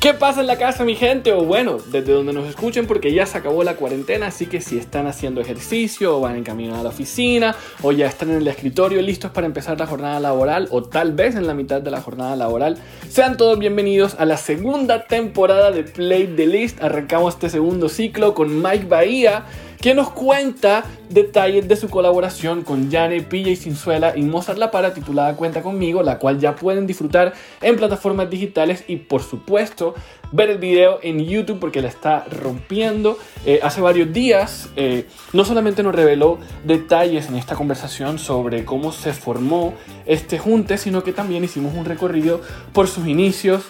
¿Qué pasa en la casa, mi gente? O bueno, desde donde nos escuchen, porque ya se acabó la cuarentena, así que si están haciendo ejercicio, o van en camino a la oficina, o ya están en el escritorio listos para empezar la jornada laboral, o tal vez en la mitad de la jornada laboral, sean todos bienvenidos a la segunda temporada de Play the List. Arrancamos este segundo ciclo con Mike Bahía que nos cuenta detalles de su colaboración con Yane, Pilla y Cinzuela y Mozart La Para titulada Cuenta conmigo, la cual ya pueden disfrutar en plataformas digitales y por supuesto ver el video en YouTube porque la está rompiendo. Eh, hace varios días eh, no solamente nos reveló detalles en esta conversación sobre cómo se formó este junte, sino que también hicimos un recorrido por sus inicios,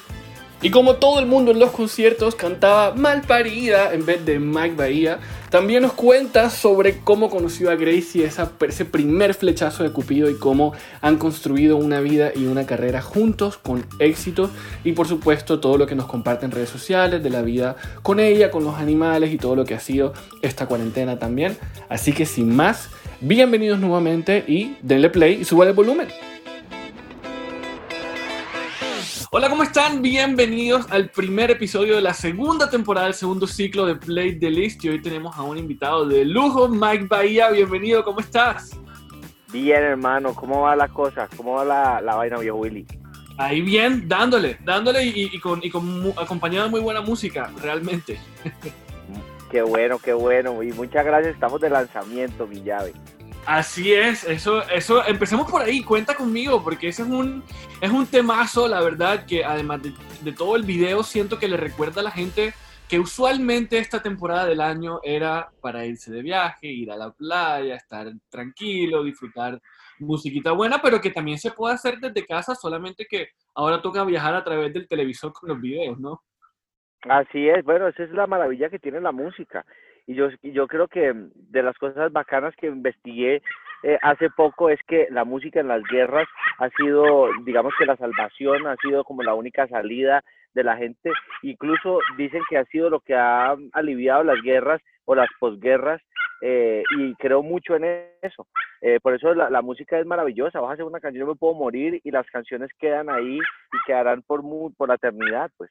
y como todo el mundo en los conciertos cantaba mal parida en vez de Mike Bahía, también nos cuenta sobre cómo conoció a Gracie, esa, ese primer flechazo de Cupido y cómo han construido una vida y una carrera juntos con éxitos y por supuesto todo lo que nos comparte en redes sociales de la vida con ella, con los animales y todo lo que ha sido esta cuarentena también. Así que sin más, bienvenidos nuevamente y denle play y suban el volumen. Hola, ¿cómo están? Bienvenidos al primer episodio de la segunda temporada del segundo ciclo de Play the List. Y hoy tenemos a un invitado de lujo, Mike Bahía. Bienvenido, ¿cómo estás? Bien, hermano, ¿cómo va la cosa? ¿Cómo va la, la vaina, viejo Willy? Ahí bien, dándole, dándole y, con, y con acompañado de muy buena música, realmente. Qué bueno, qué bueno. Y muchas gracias, estamos de lanzamiento, mi llave. Así es, eso, eso, empecemos por ahí, cuenta conmigo, porque ese es un, es un temazo, la verdad, que además de, todo el video, siento que le recuerda a la gente que usualmente esta temporada del año era para irse de viaje, ir a la playa, estar tranquilo, disfrutar musiquita buena, pero que también se puede hacer desde casa, solamente que ahora toca viajar a través del televisor con los videos, ¿no? Así es, bueno, esa es la maravilla que tiene la música. Y yo, yo creo que de las cosas bacanas que investigué eh, hace poco es que la música en las guerras ha sido, digamos que la salvación ha sido como la única salida de la gente. Incluso dicen que ha sido lo que ha aliviado las guerras o las posguerras eh, y creo mucho en eso. Eh, por eso la, música es maravillosa. Vas a hacer una canción, yo me puedo morir y las canciones quedan ahí y quedarán por, por la eternidad, pues.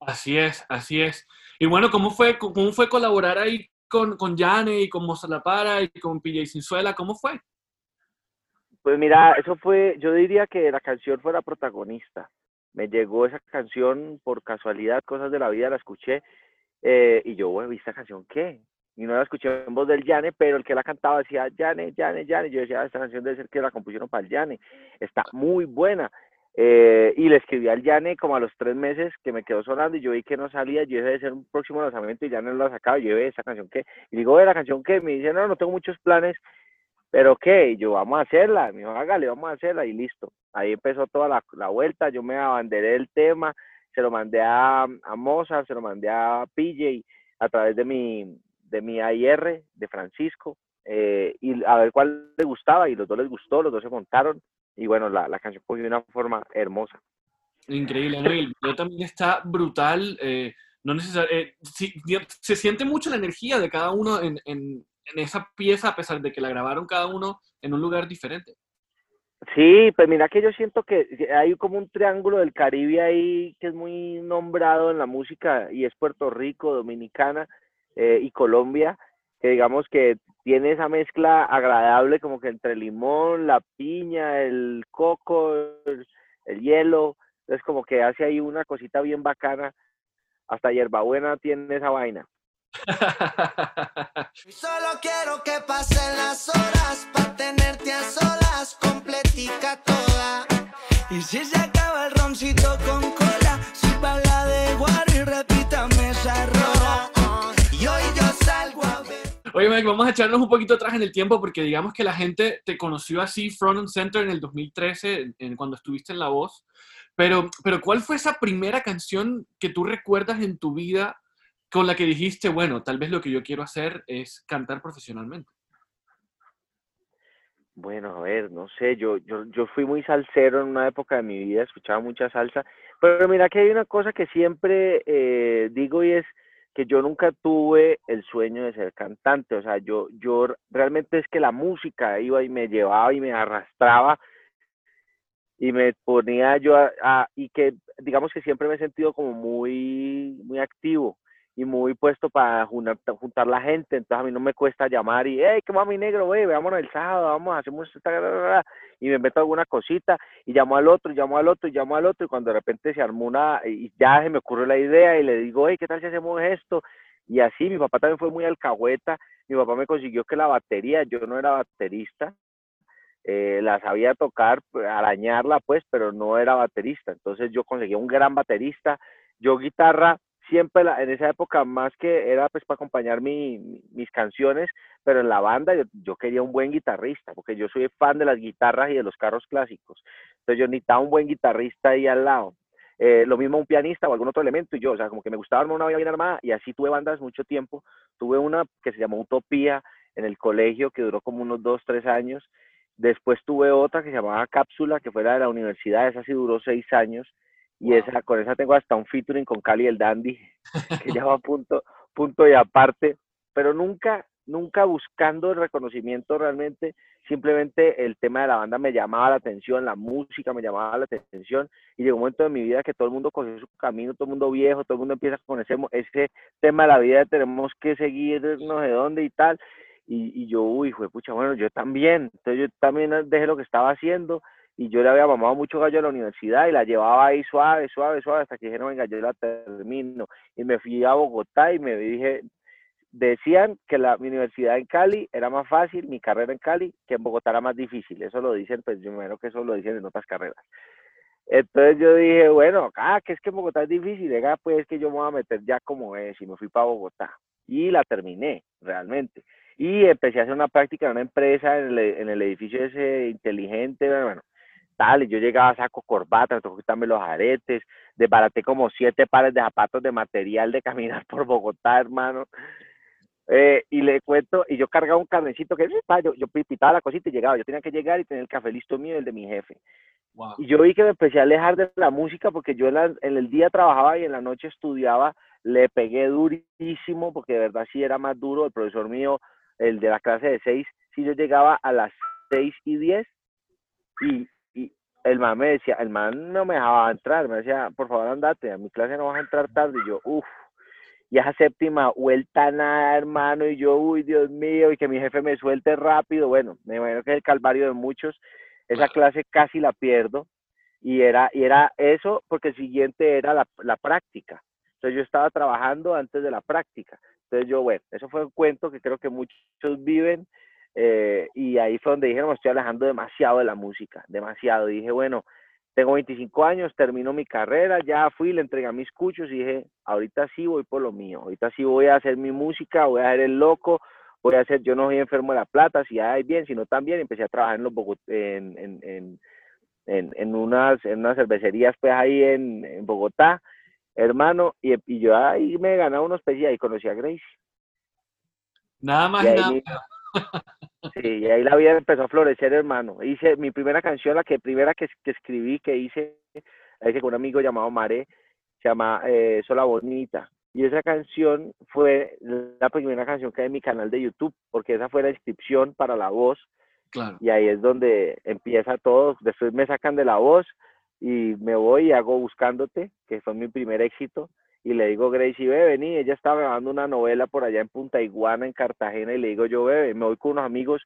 Así es, así es. Y bueno, ¿cómo fue, cómo fue colaborar ahí con, con Yane y con Para y con PJ Sinzuela? ¿Cómo fue? Pues mira, eso fue, yo diría que la canción fue la protagonista. Me llegó esa canción por casualidad, cosas de la vida, la escuché eh, y yo, bueno, ¿viste esta canción qué? Y no la escuché en voz del Yane, pero el que la cantaba decía Yane, Yane, Yane. Yo decía, ah, esta canción debe ser que la compusieron para el Yane. Está muy buena. Eh, y le escribí al Yane como a los tres meses que me quedó sonando y yo vi que no salía, yo debe ser un próximo lanzamiento y ya no lo sacaba, yo vi esa canción que, y digo, ¿de la canción que? Me dice, no, no tengo muchos planes, pero ¿qué? Yo, vamos a hacerla, me dijo, hágale, vamos a hacerla y listo. Ahí empezó toda la, la vuelta, yo me abanderé el tema, se lo mandé a, a Mozart, se lo mandé a PJ a través de mi, de mi AIR, de Francisco, eh, y a ver cuál le gustaba y los dos les gustó, los dos se montaron y bueno, la, la canción cogió de una forma hermosa. Increíble, ¿no? el video también está brutal. Eh, no eh, se siente mucho la energía de cada uno en, en, en, esa pieza, a pesar de que la grabaron cada uno en un lugar diferente. Sí, pues mira que yo siento que hay como un triángulo del Caribe ahí que es muy nombrado en la música y es Puerto Rico, Dominicana eh, y Colombia, que digamos que tiene esa mezcla agradable como que entre limón, la piña, el coco, el, hielo, entonces como que hace ahí una cosita bien bacana, hasta hierbabuena tiene esa vaina. Solo quiero que pasen las horas para tenerte a solas, completica toda. Y si se acaba el roncito con cola, si para la de y Oye, Mike, vamos a echarnos un poquito atrás en el tiempo porque digamos que la gente te conoció así front and center en el 2013, en, cuando estuviste en La Voz. Pero, pero ¿cuál fue esa primera canción que tú recuerdas en tu vida con la que dijiste, bueno, tal vez lo que yo quiero hacer es cantar profesionalmente? Bueno, a ver, no sé, yo, yo, yo fui muy salsero en una época de mi vida, escuchaba mucha salsa, pero mira que hay una cosa que siempre eh, digo y es que yo nunca tuve el sueño de ser cantante, o sea, yo, yo realmente es que la música iba y me llevaba y me arrastraba y me ponía yo a, y que digamos que siempre me he sentido como muy, muy activo y muy puesto para juntar, la gente, entonces a mí no me cuesta llamar y, hey, ¿qué va mi negro, güey? Veámonos el sábado, vamos, hacemos esta, y me meto alguna cosita, y llamo al otro, y llamo al otro, y llamo al otro, y cuando de repente se armó una, y ya se me ocurrió la idea, y le digo, hey, ¿qué tal si hacemos esto? Y así, mi papá también fue muy alcahueta, mi papá me consiguió que la batería, yo no era baterista, eh, la sabía tocar, arañarla pues, pero no era baterista, entonces yo conseguí un gran baterista, yo guitarra, siempre en esa época más que era pues para acompañar mi, mis canciones, pero en la banda yo, quería un buen guitarrista, porque yo soy fan de las guitarras y de los carros clásicos. Entonces yo necesitaba un buen guitarrista ahí al lado. Eh, lo mismo un pianista o algún otro elemento y yo, o sea, como que me gustaba armar una vida bien armada y así tuve bandas mucho tiempo. Tuve una que se llamó Utopía en el colegio que duró como unos dos, tres años. Después tuve otra que se llamaba Cápsula, que fue la de la universidad, esa sí duró seis años y esa, con esa tengo hasta un featuring con Cali el Dandy, que va punto, punto y aparte, pero nunca, nunca buscando el reconocimiento realmente, simplemente el tema de la banda me llamaba la atención, la música me llamaba la atención, y llegó un momento de mi vida que todo el mundo cogió su camino, todo el mundo viejo, todo el mundo empieza con ese, ese tema de la vida, tenemos que seguir no sé dónde y tal, y, y yo, uy, fue pucha, bueno, yo también, entonces yo también dejé lo que estaba haciendo, y yo le había mamado mucho gallo a la universidad y la llevaba ahí suave, suave, suave, hasta que dijeron, venga, yo la termino. Y me fui a Bogotá y me dije, decían que la, mi universidad en Cali era más fácil, mi carrera en Cali, que en Bogotá era más difícil. Eso lo dicen, pues yo me que eso lo dicen en otras carreras. Entonces yo dije, bueno, acá, que es que en Bogotá es difícil, venga, pues que yo me voy a meter ya como es, y me fui para Bogotá. Y la terminé, realmente. Y empecé a hacer una práctica en una empresa en el, en el edificio ese inteligente, bueno, y yo llegaba a saco corbata, tocó quitarme los aretes, desbaraté como siete pares de zapatos de material de caminar por Bogotá, hermano. Eh, y le cuento, y yo cargaba un carnecito que yo, yo pitaba la cosita y llegaba, yo tenía que llegar y tener el café listo mío y el de mi jefe. Y yo vi que me empecé a alejar de la música porque yo en, el día trabajaba y en la noche estudiaba, le pegué durísimo porque de verdad sí era más duro, el profesor mío, el de la clase de seis, si yo llegaba a las seis y diez y el man me decía, el man no me dejaba entrar, me decía, por favor andate, a mi clase no vas a entrar tarde, y yo, uff, y esa séptima vuelta nada, hermano, y yo, uy, Dios mío, y que mi jefe me suelte rápido, bueno, me imagino que es el calvario de muchos, esa clase casi la pierdo, y era, y era eso, porque el siguiente era la, la práctica, entonces yo estaba trabajando antes de la práctica, entonces yo, bueno, eso fue un cuento que creo que muchos viven, eh, y ahí fue donde dije, no, me estoy alejando demasiado de la música, demasiado. dije, bueno, tengo 25 años, termino mi carrera, ya fui, le entregué mis cuchos y dije, ahorita sí voy por lo mío, ahorita sí voy a hacer mi música, voy a hacer el loco, voy a hacer, yo no soy enfermo de la plata, si hay bien, sino también empecé a trabajar en los en, en, en, en, unas, en unas cervecerías pues ahí en, Bogotá, hermano, y, y, yo ahí me ganaba unos pesos y ahí conocí a Grace. Nada más, nada. Sí, y ahí la vida empezó a florecer, hermano. Hice mi primera canción, la que primera que, escribí, que hice, la hice con un amigo llamado Mare, se llama eh, Sola Bonita. Y esa canción fue la primera canción que hay en mi canal de YouTube, porque esa fue la inscripción para la voz. Claro. Y ahí es donde empieza todo. Después me sacan de la voz y me voy y hago Buscándote, que fue mi primer éxito y le digo, Gracie, ve, vení, ella estaba grabando una novela por allá en Punta Iguana, en Cartagena, y le digo, yo, bebe, me voy con unos amigos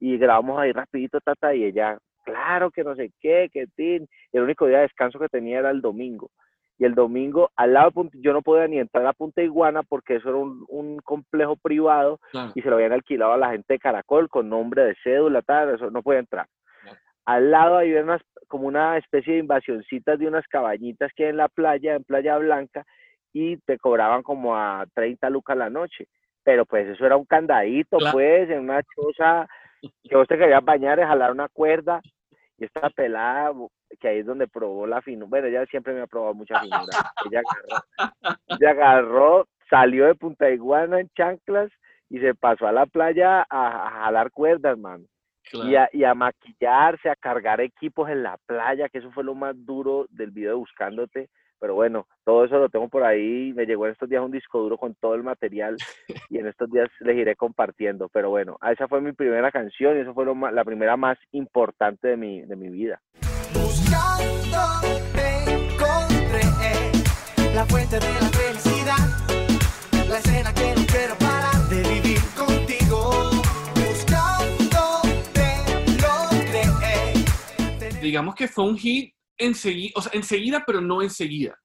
y grabamos ahí rapidito, tata, y ella, claro que no sé qué, que tin. El único día de descanso que tenía era el domingo. Y el domingo, al lado de Punta, yo no podía ni entrar a Punta Iguana porque eso era un, complejo privado y se lo habían alquilado a la gente de Caracol con nombre de cédula, tal, eso no podía entrar. Al lado hay unas, como una especie de invasioncitas de unas cabañitas que hay en la playa, en Playa Blanca, y te cobraban como a 30 lucas la noche. Pero pues eso era un candadito, pues, en una choza que vos te querías bañar y jalar una cuerda. Y esta pelada, que ahí es donde probó la finura. Bueno, ella siempre me ha probado mucha finura. Ella agarró, ella agarró, salió de Punta Iguana en chanclas y se pasó a la playa a, jalar cuerdas, man. Y, a, y, a, maquillarse, a cargar equipos en la playa, que eso fue lo más duro del video Buscándote, pero bueno, todo eso lo tengo por ahí. Me llegó en estos días un disco duro con todo el material y en estos días les iré compartiendo. Pero bueno, esa fue mi primera canción y eso fue la primera más importante de mi, de mi vida. Buscando encontré la fuente de la felicidad, la escena que no quiero parar de vivir contigo. Buscando lo creé. Digamos que fue un hit enseguida, o sea, enseguida, pero no enseguida.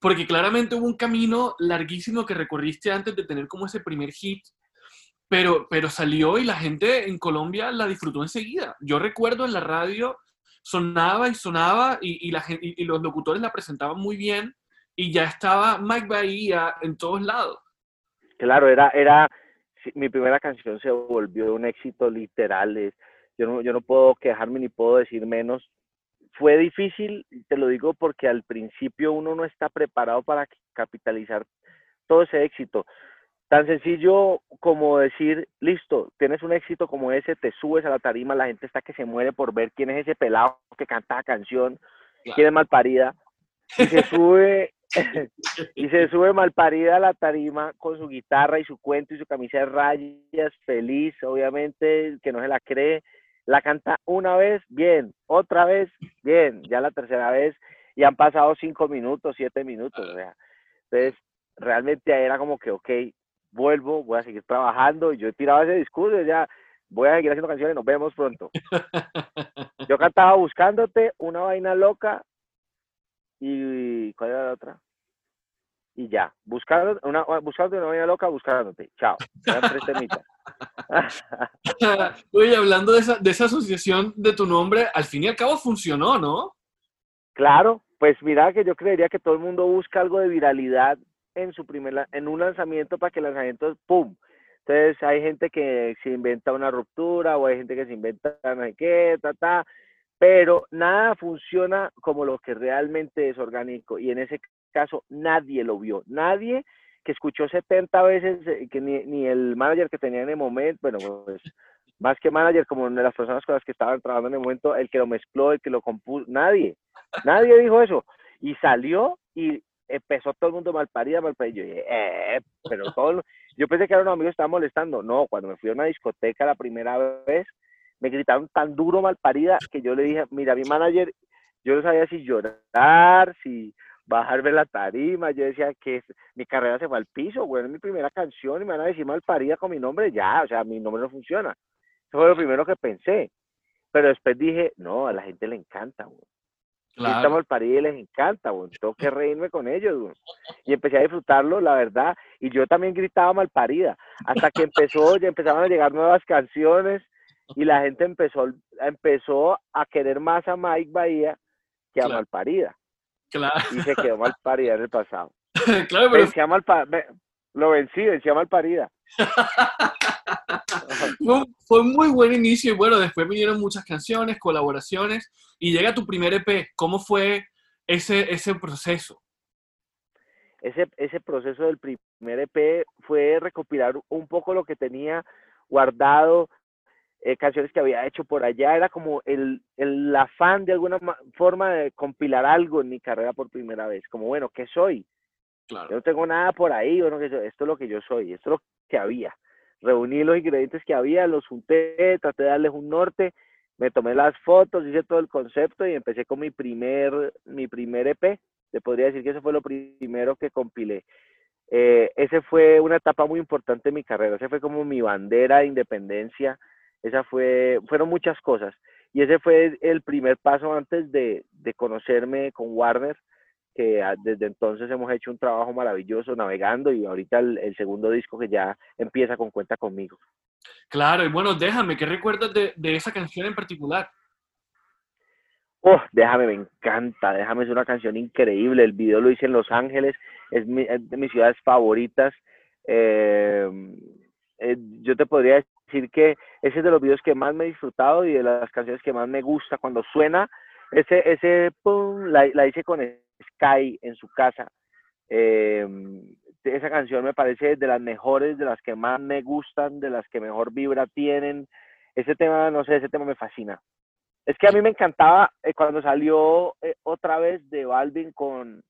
Porque claramente hubo un camino larguísimo que recorriste antes de tener como ese primer hit, pero, pero salió y la gente en Colombia la disfrutó enseguida. Yo recuerdo en la radio sonaba y sonaba y, y los locutores la presentaban muy bien y ya estaba Mike Bahía en todos lados. Claro, era, era, mi primera canción se volvió un éxito literal. yo, no, yo no puedo quejarme ni puedo decir menos fue difícil, te lo digo porque al principio uno no está preparado para capitalizar todo ese éxito. Tan sencillo como decir, listo, tienes un éxito como ese, te subes a la tarima, la gente está que se muere por ver quién es ese pelado que canta la canción, quién es malparida, y se sube, y se sube malparida a la tarima con su guitarra y su cuento y su camisa de rayas, feliz, obviamente, que no se la cree, la canta una vez, bien, otra vez, bien, ya la tercera vez y han pasado cinco minutos, siete minutos, o sea, entonces realmente era como que, ok, vuelvo, voy a seguir trabajando, y yo he tirado ese discurso, ya voy a seguir haciendo canciones, nos vemos pronto. Yo cantaba Buscándote, Una Vaina Loca, y ¿cuál era la otra? Y ya, buscando una, buscándote una vaina loca, buscándote. Chao. Eran tres temitas. Oye, hablando de esa, de esa asociación de tu nombre, al fin y al cabo funcionó, ¿no? Claro, pues mira que yo creería que todo el mundo busca algo de viralidad en su primer en un lanzamiento para que el lanzamiento pum. Entonces hay gente que se inventa una ruptura o hay gente que se inventa no sé qué, ta, ta, pero nada funciona como lo que realmente es orgánico y en ese caso nadie lo vio, nadie que escuchó 70 veces, eh, que ni, ni, el manager que tenía en el momento, bueno, pues más que manager, como de las personas con las que estaban trabajando en el momento, el que lo mezcló, el que lo compuso, nadie, nadie dijo eso. Y salió y empezó todo el mundo mal parida, mal parida. Yo dije, eh, pero todo, yo pensé que eran unos amigos que estaban molestando. No, cuando me fui a una discoteca la primera vez, me gritaron tan duro mal parida que yo le dije, mira, mi manager, yo no sabía si llorar, si bajarme la tarima, yo decía que mi carrera se fue al piso, bueno, es mi primera canción y me van a decir mal parida con mi nombre, ya, o sea, mi nombre no funciona. Eso fue lo primero que pensé. Pero después dije, no, a la gente le encanta, güey. Claro. mal parida y les encanta, güey. Tengo que reírme con ellos, güey. Y empecé a disfrutarlo, la verdad. Y yo también gritaba mal parida. Hasta que empezó, ya empezaron a llegar nuevas canciones y la gente empezó, empezó a querer más a Mike Bahía que a Malparida. Claro. Y se quedó mal parida en el pasado. claro, pero... Vencía mal lo vencí, vencía mal parida. fue, un muy buen inicio y bueno, después vinieron muchas canciones, colaboraciones y llega tu primer EP. ¿Cómo fue ese, ese proceso? Ese, ese proceso del primer EP fue recopilar un poco lo que tenía guardado eh, canciones que había hecho por allá, era como el, el afán de alguna forma de compilar algo en mi carrera por primera vez, como bueno, ¿qué soy? Yo no tengo nada por ahí, bueno, esto es lo que yo soy, esto es lo que había. Reuní los ingredientes que había, los junté, traté de darles un norte, me tomé las fotos, hice todo el concepto y empecé con mi primer, mi primer EP. Te podría decir que eso fue lo primero que compilé. Eh, ese fue una etapa muy importante en mi carrera, ese fue como mi bandera de independencia esa fue, fueron muchas cosas. Y ese fue el primer paso antes de, de conocerme con Warner, que desde entonces hemos hecho un trabajo maravilloso navegando y ahorita el, segundo disco que ya empieza con Cuenta conmigo. Claro, y bueno, déjame, ¿qué recuerdas de, de esa canción en particular? Oh, déjame, me encanta, déjame, es una canción increíble, el video lo hice en Los Ángeles, es, de mis ciudades favoritas. Eh, eh, yo te podría decir que ese es de los videos que más me he disfrutado y de las canciones que más me gusta cuando suena. Ese, ese, pum, la, hice con Sky en su casa. Eh, esa canción me parece de las mejores, de las que más me gustan, de las que mejor vibra tienen. Ese tema, no sé, ese tema me fascina. Es que a mí me encantaba eh, cuando salió eh, otra vez de Balvin con,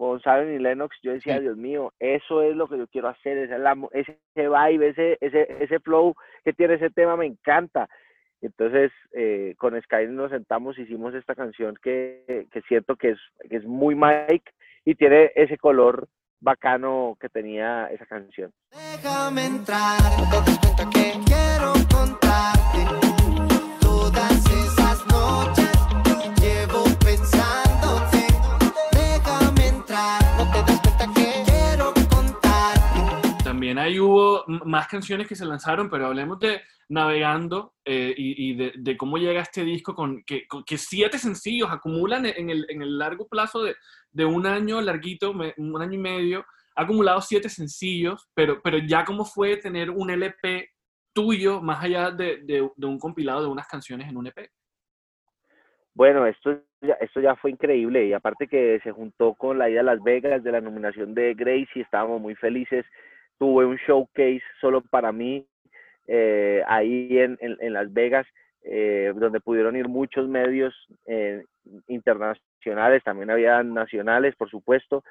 con Simon y Lennox, yo decía, Dios mío, eso es lo que yo quiero hacer, esa es la, ese vibe, ese, ese, ese flow que tiene ese tema me encanta. Entonces, eh, con Sky nos sentamos, hicimos esta canción que, que siento que es, que es muy Mike y tiene ese color bacano que tenía esa canción. Déjame entrar, que quiero contarte todas esas noches También ahí hubo más canciones que se lanzaron, pero hablemos de Navegando eh, y, de, cómo llega este disco con que, que siete sencillos acumulan en el, en el largo plazo de, un año larguito, un año y medio, ha acumulado siete sencillos, pero, pero ya cómo fue tener un LP tuyo más allá de, un compilado de unas canciones en un EP. Bueno, esto ya, esto ya fue increíble y aparte que se juntó con la ida a Las Vegas de la nominación de Gracie, estábamos muy felices. Tuve un showcase solo para mí eh, ahí en, en, Las Vegas, eh, donde pudieron ir muchos medios eh, internacionales también había nacionales, por supuesto,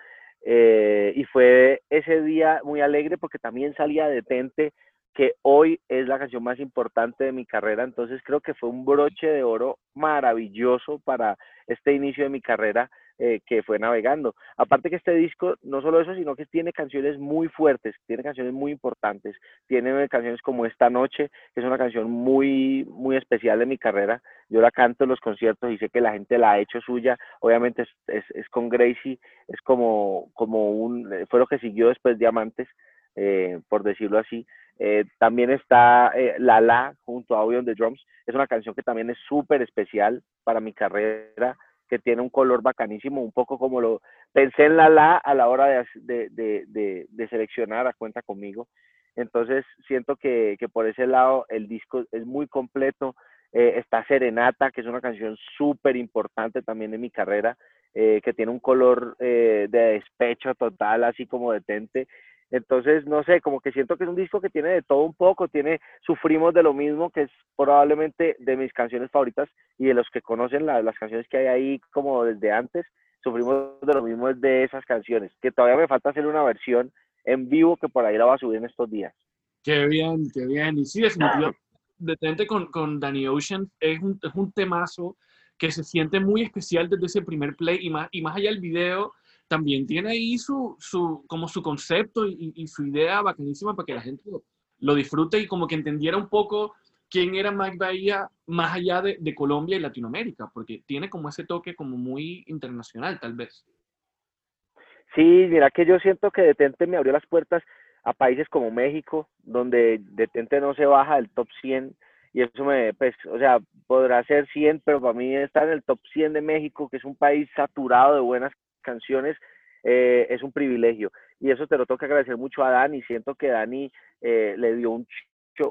y fue ese día muy alegre porque también salía Detente, que hoy es la canción más importante de mi carrera, entonces creo que fue un broche de oro maravilloso para este inicio de mi carrera eh, que fue navegando. Aparte que este disco, no solo eso, sino que tiene canciones muy fuertes, tiene canciones muy importantes, tiene canciones como Esta Noche, que es una canción muy, muy especial de mi carrera. Yo la canto en los conciertos y sé que la gente la ha hecho suya. Obviamente es, es, con Gracie, es como, como un, fue lo que siguió después Diamantes, eh, por decirlo así. Eh, también está La La junto a Audio on the Drums. Es una canción que también es súper especial para mi carrera que tiene un color bacanísimo, un poco como lo pensé en la la a la hora de, de, de, de seleccionar a cuenta conmigo. Entonces siento que, que, por ese lado el disco es muy completo. Eh, está Serenata, que es una canción súper importante también en mi carrera, eh, que tiene un color eh, de despecho total, así como detente. Entonces, no sé, como que siento que es un disco que tiene de todo un poco, tiene Sufrimos de lo mismo, que es probablemente de mis canciones favoritas y de los que conocen las canciones que hay ahí como desde antes, Sufrimos de lo mismo es de esas canciones, que todavía me falta hacer una versión en vivo que por ahí la va a subir en estos días. Qué bien, qué bien. Y sí, definitivamente, detente con, con Danny Ocean, es un, es un temazo que se siente muy especial desde ese primer play y más, y más allá del video, también tiene ahí su, su como su concepto y, su idea bacanísima para que la gente lo, disfrute y como que entendiera un poco quién era Mike Bahía más allá de, Colombia y Latinoamérica, porque tiene como ese toque como muy internacional tal vez. Sí, mira que yo siento que Detente me abrió las puertas a países como México, donde Detente no se baja del top 100 y eso me, pues, o sea, podrá ser 100, pero para mí estar en el top 100 de México, que es un país saturado de buenas canciones eh, es un privilegio. Y eso te lo tengo que agradecer mucho a Dani. Siento que Dani eh, le dio un,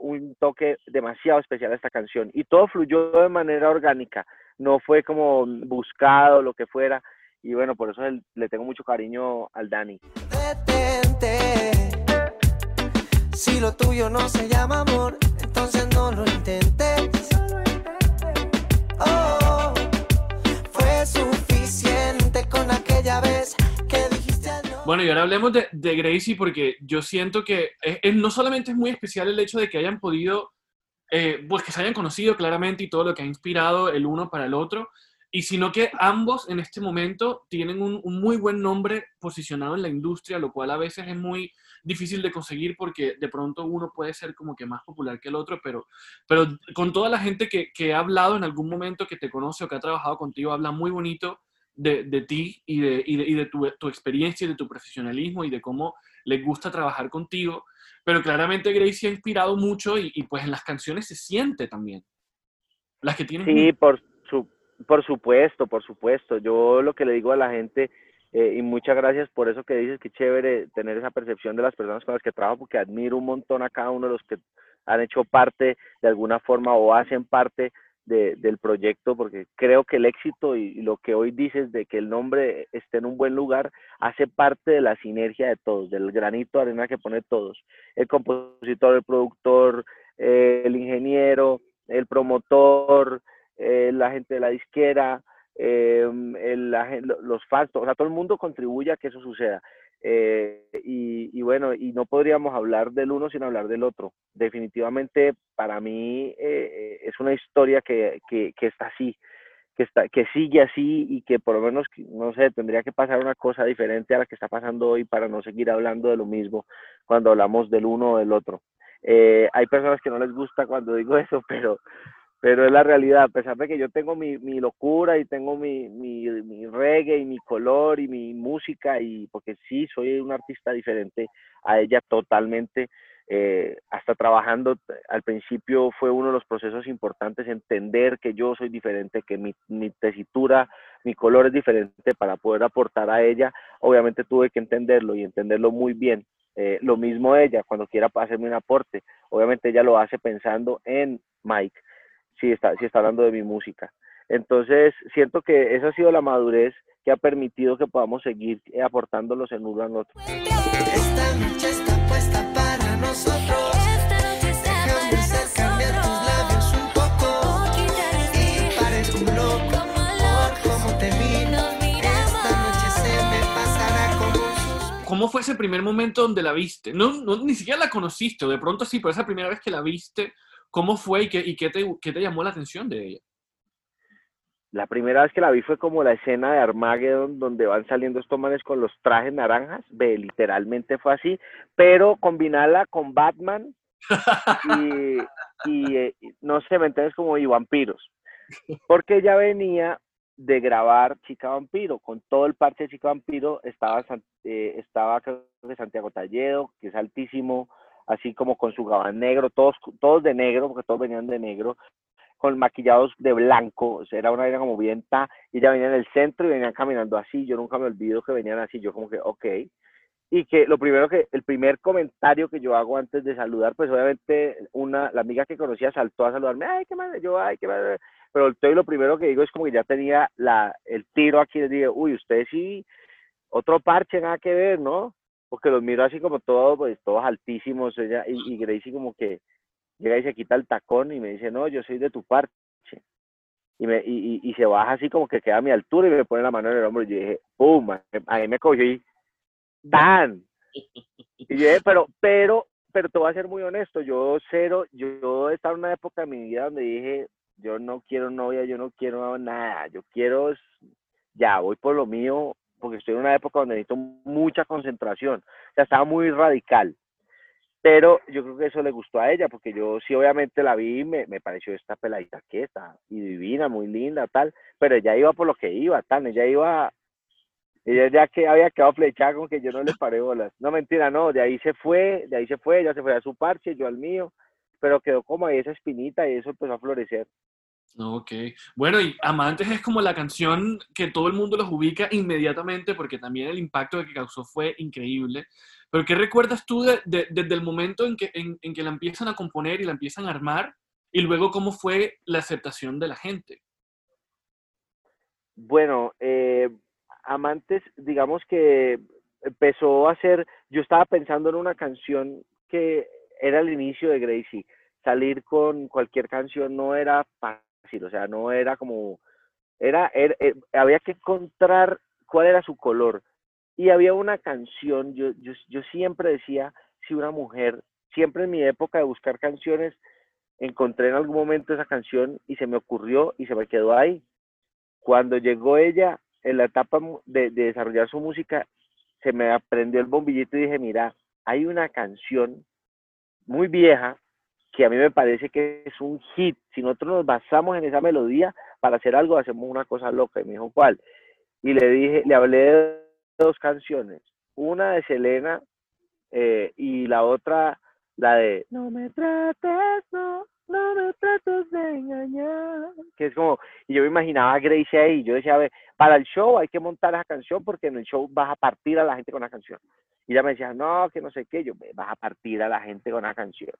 un toque demasiado especial a esta canción. Y todo fluyó de manera orgánica. No fue como buscado, lo que fuera. Y bueno, por eso le tengo mucho cariño al Dani. Si lo tuyo no se llama amor, entonces no lo intentes. Aquella vez bueno, y ahora hablemos de, de Gracie porque yo siento que es, no solamente es muy especial el hecho de que hayan podido, eh, pues que se hayan conocido claramente y todo lo que ha inspirado el uno para el otro, y sino que ambos en este momento tienen un, un, muy buen nombre posicionado en la industria, lo cual a veces es muy difícil de conseguir porque de pronto uno puede ser como que más popular que el otro, pero, pero con toda la gente que, que ha hablado en algún momento, que te conoce o que ha trabajado contigo, habla muy bonito de, de ti y de, y de, y de tu, tu, experiencia y de tu profesionalismo y de cómo les gusta trabajar contigo. Pero claramente Gracie ha inspirado mucho y, y pues en las canciones se siente también. Las que tienen... Sí, por, su, por supuesto, por supuesto. Yo lo que le digo a la gente, eh, y muchas gracias por eso que dices, que chévere tener esa percepción de las personas con las que trabajo, porque admiro un montón a cada uno de los que han hecho parte de alguna forma o hacen parte del proyecto, porque creo que el éxito y, lo que hoy dices de que el nombre esté en un buen lugar hace parte de la sinergia de todos, del granito de arena que pone todos, el compositor, el productor, eh, el ingeniero, el promotor, eh, la gente de la disquera, em, los fans, o sea, todo el mundo contribuye a que eso suceda. Eh, y, bueno, y no podríamos hablar del uno sin hablar del otro. Definitivamente para mí eh, es una historia que, que, está así, que, está, que sigue así y que por lo menos, no sé, tendría que pasar una cosa diferente a la que está pasando hoy para no seguir hablando de lo mismo cuando hablamos del uno o del otro. Eh, hay personas que no les gusta cuando digo eso, pero, pero es la realidad, a pesar de que yo tengo mi, mi locura y tengo mi, mi, reggae y mi color y mi música, y porque sí, soy un artista diferente a ella totalmente, eh, hasta trabajando, al principio fue uno de los procesos importantes entender que yo soy diferente, que mi, mi tesitura, mi color es diferente para poder aportar a ella, obviamente tuve que entenderlo y entenderlo muy bien. Eh, lo mismo ella, cuando quiera hacerme un aporte, obviamente ella lo hace pensando en Mike si está, si está hablando de mi música. Entonces, siento que esa ha sido la madurez que ha permitido que podamos seguir aportándolos en uno al otro. Esta noche está puesta para nosotros. ¿Cómo fue ese primer momento donde la viste? No, no, ni siquiera la conociste, o de pronto sí, pero esa primera vez que la viste, ¿Cómo fue y qué, y qué, te, qué te llamó la atención de ella? La primera vez que la vi fue como la escena de Armageddon donde van saliendo estos manes con los trajes naranjas, ve, literalmente fue así, pero combinarla con Batman y, eh, no sé, ¿me entiendes? Como y vampiros, porque ella venía de grabar Chica Vampiro, con todo el parche de Chica Vampiro estaba, eh, estaba creo que Santiago Talledo, que es altísimo, así como con su gabán negro, todos, todos de negro, porque todos venían de negro, con maquillados de blanco, era una era como vienta, y ella venía en el centro y venían caminando así, yo nunca me olvido que venían así, yo como que, ok, y que lo primero que, el primer comentario que yo hago antes de saludar, pues obviamente una, la amiga que conocía saltó a saludarme, ay, qué madre, yo, ay, qué madre, pero y lo primero que digo es como que ya tenía la, el tiro aquí, le dije, uy, usted sí, otro parche, nada que ver, ¿no? Porque los miro así como todos, pues todos altísimos, ella, y, y Gracie como que llega y se quita el tacón y me dice, no, yo soy de tu parte. Y, me, y, y, se baja así como que queda a mi altura y me pone la mano en el hombro y yo dije, ¡pum! A mí me cogió y ¡tan! Y yo dije, pero, pero, pero te voy a ser muy honesto, yo cero, yo he estado en una época de mi vida donde dije, yo no quiero novia, yo no quiero nada, yo quiero, ya, voy por lo mío, porque estoy en una época donde necesito mucha concentración, o sea, estaba muy radical, pero yo creo que eso le gustó a ella, porque yo sí obviamente la vi, me, me pareció esta peladita que está, y divina, muy linda, tal, pero ella iba por lo que iba, tal, ella iba, ella ya que había quedado flechada con que yo no le paré bolas, no mentira, no, de ahí se fue, de ahí se fue, ella se fue a su parche, yo al mío, pero quedó como ahí esa espinita y eso empezó a florecer. Ok. Bueno, y Amantes es como la canción que todo el mundo los ubica inmediatamente porque también el impacto que causó fue increíble. Pero ¿qué recuerdas tú desde el momento en que, en, que la empiezan a componer y la empiezan a armar y luego cómo fue la aceptación de la gente? Bueno, eh, Amantes, digamos que empezó a ser, yo estaba pensando en una canción que era el inicio de Gracie. Salir con cualquier canción no era fácil o sea, no era como, era, eh, había que encontrar cuál era su color. Y había una canción, yo, yo, yo siempre decía, si una mujer, siempre en mi época de buscar canciones, encontré en algún momento esa canción y se me ocurrió y se me quedó ahí. Cuando llegó ella en la etapa de, de desarrollar su música, se me aprendió el bombillito y dije, mira, hay una canción muy vieja que a mí me parece que es un hit. Si nosotros nos basamos en esa melodía para hacer algo, hacemos una cosa loca. Y me dijo, ¿cuál? Y le dije, le hablé de dos canciones. Una de Selena eh, y la otra, la de No me trates, no, no me trates de engañar. Que es como, y yo me imaginaba a Grace ahí. Yo decía, a ver, para el show hay que montar esa canción porque en el show vas a partir a la gente con la canción. Y ella me decía, no, que no sé qué, yo vas a partir a la gente con la canción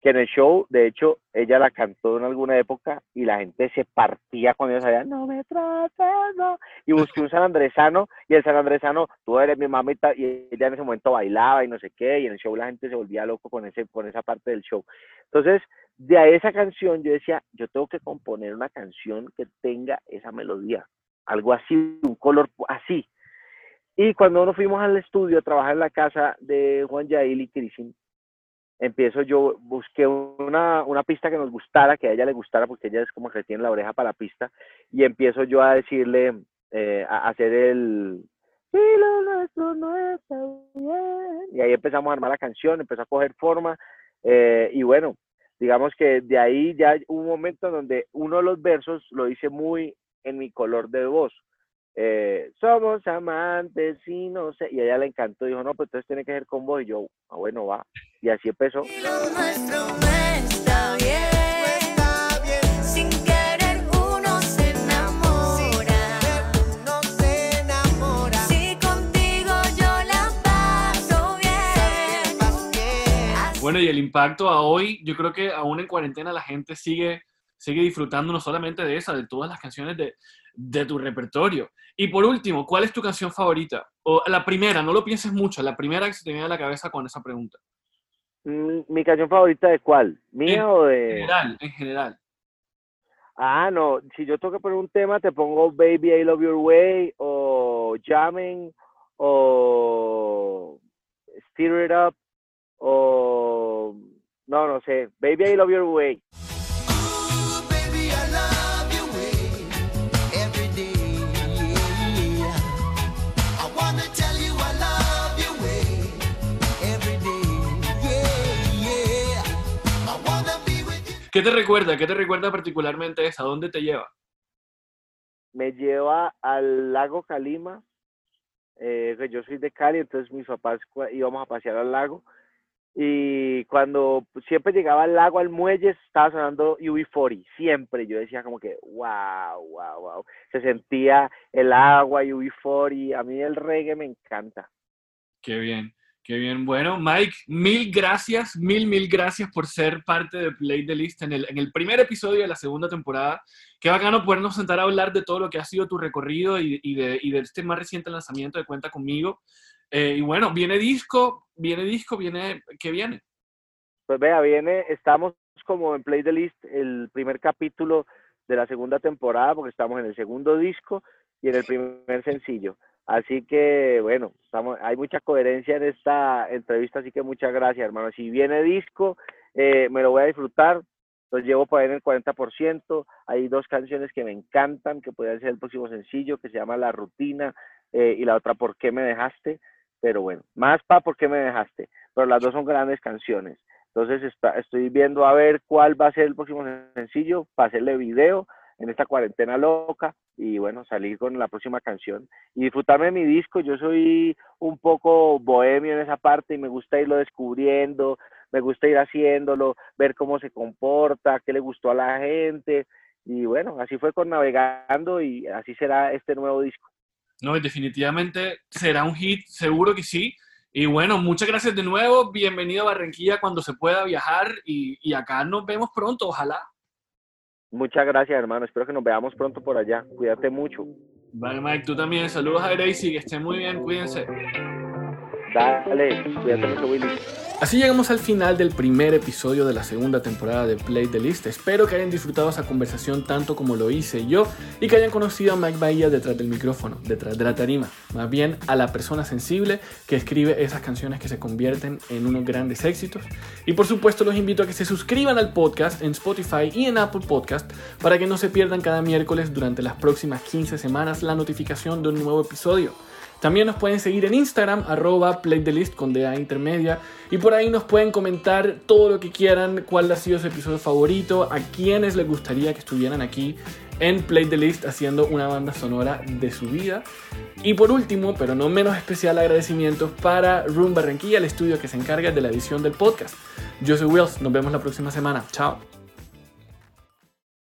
que en el show, de hecho, ella la cantó en alguna época y la gente se partía cuando ella sabía, no me trates, no. Y busqué un sanandresano y el sanandresano, tú eres mi mamita, y ella en ese momento bailaba y no sé qué, y en el show la gente se volvía loco con, ese, con esa parte del show. Entonces, de esa canción yo decía, yo tengo que componer una canción que tenga esa melodía. algo así, un color así. Y cuando nos fuimos al estudio a trabajar en la casa de Juan Yail y Crisin, empiezo yo, busqué una, una, pista que nos gustara, que a ella le gustara, porque ella es como que tiene la oreja para la pista, y empiezo yo a decirle, eh, a hacer el... Y ahí empezamos a armar la canción, empezó a coger forma, eh, y bueno, digamos que de ahí ya hubo un momento donde uno de los versos lo hice muy en mi color de voz. Eh, somos amantes y no sé, y a ella le encantó, dijo, no, pues entonces tiene que ser con vos, y yo, ah, bueno, va, y así empezó. Bueno, y el impacto a hoy, yo creo que aún en cuarentena la gente sigue, sigue disfrutando no solamente de esa, de todas las canciones de, de tu repertorio. Y por último, ¿cuál es tu canción favorita? O la primera, no lo pienses mucho, la primera que se te viene a la cabeza con esa pregunta. Mm, ¿Mi canción favorita de cuál? ¿Mía o de...? En general, en general. Ah, no, si yo toco por un tema, te pongo Baby I Love Your Way, o Jamming, o Steer It Up, o... No, no sé, Baby I Love Your Way. ¿Qué te recuerda? ¿Qué te recuerda particularmente esa? ¿Dónde te lleva? Me lleva al lago Calima. Eh, yo soy de Cali, entonces mis papás íbamos a pasear al lago. Y cuando siempre llegaba al lago, al muelle, estaba sonando UB40, siempre. Yo decía como que, wow, wow, wow. Se sentía el agua, UB40. A mí el reggae me encanta. Qué bien. Qué bien. Bueno, Mike, mil gracias, mil, mil gracias por ser parte de Play the List en el, en el primer episodio de la segunda temporada. Qué bacano podernos sentar a hablar de todo lo que ha sido tu recorrido y, de, este más reciente lanzamiento de Cuenta conmigo. Eh, y bueno, viene disco, viene disco, viene, ¿qué viene? Pues vea, viene, estamos como en Play the List, el primer capítulo de la segunda temporada, porque estamos en el segundo disco y en el primer sencillo. Así que, bueno, estamos, hay mucha coherencia en esta entrevista, así que muchas gracias, hermano. Si viene disco, eh, me lo voy a disfrutar, los llevo por ahí en el 40%. Hay dos canciones que me encantan, que pueden ser el próximo sencillo, que se llama La Rutina, eh, y la otra, ¿Por qué me dejaste? Pero bueno, más para ¿Por qué me dejaste? Pero las dos son grandes canciones. Entonces está, estoy viendo a ver cuál va a ser el próximo sencillo para hacerle video en esta cuarentena loca y bueno, salir con la próxima canción y disfrutarme de mi disco. Yo soy un poco bohemio en esa parte y me gusta irlo descubriendo, me gusta ir haciéndolo, ver cómo se comporta, qué le gustó a la gente y bueno, así fue con Navegando y así será este nuevo disco. No, definitivamente será un hit, seguro que sí. Y bueno, muchas gracias de nuevo, bienvenido a Barranquilla cuando se pueda viajar y, y acá nos vemos pronto, ojalá. Muchas gracias, hermano. Espero que nos veamos pronto por allá. Cuídate mucho. Vale, Mike, tú también. Saludos a Gracie, que estén muy bien, cuídense. Dale, cuídate mucho, Willy. Así llegamos al final del primer episodio de la segunda temporada de Play the List. Espero que hayan disfrutado esa conversación tanto como lo hice yo y que hayan conocido a Mike Bahía detrás del micrófono, detrás de la tarima. Más bien a la persona sensible que escribe esas canciones que se convierten en unos grandes éxitos. Y por supuesto los invito a que se suscriban al podcast en Spotify y en Apple Podcast para que no se pierdan cada miércoles durante las próximas 15 semanas la notificación de un nuevo episodio. También nos pueden seguir en Instagram, arroba playthelist con DA intermedia. Y por ahí nos pueden comentar todo lo que quieran, cuál ha sido su episodio favorito, a quienes les gustaría que estuvieran aquí en Play the List haciendo una banda sonora de su vida. Y por último, pero no menos especial, agradecimientos para Room Barranquilla, el estudio que se encarga de la edición del podcast. Yo soy Wills, nos vemos la próxima semana. Chao.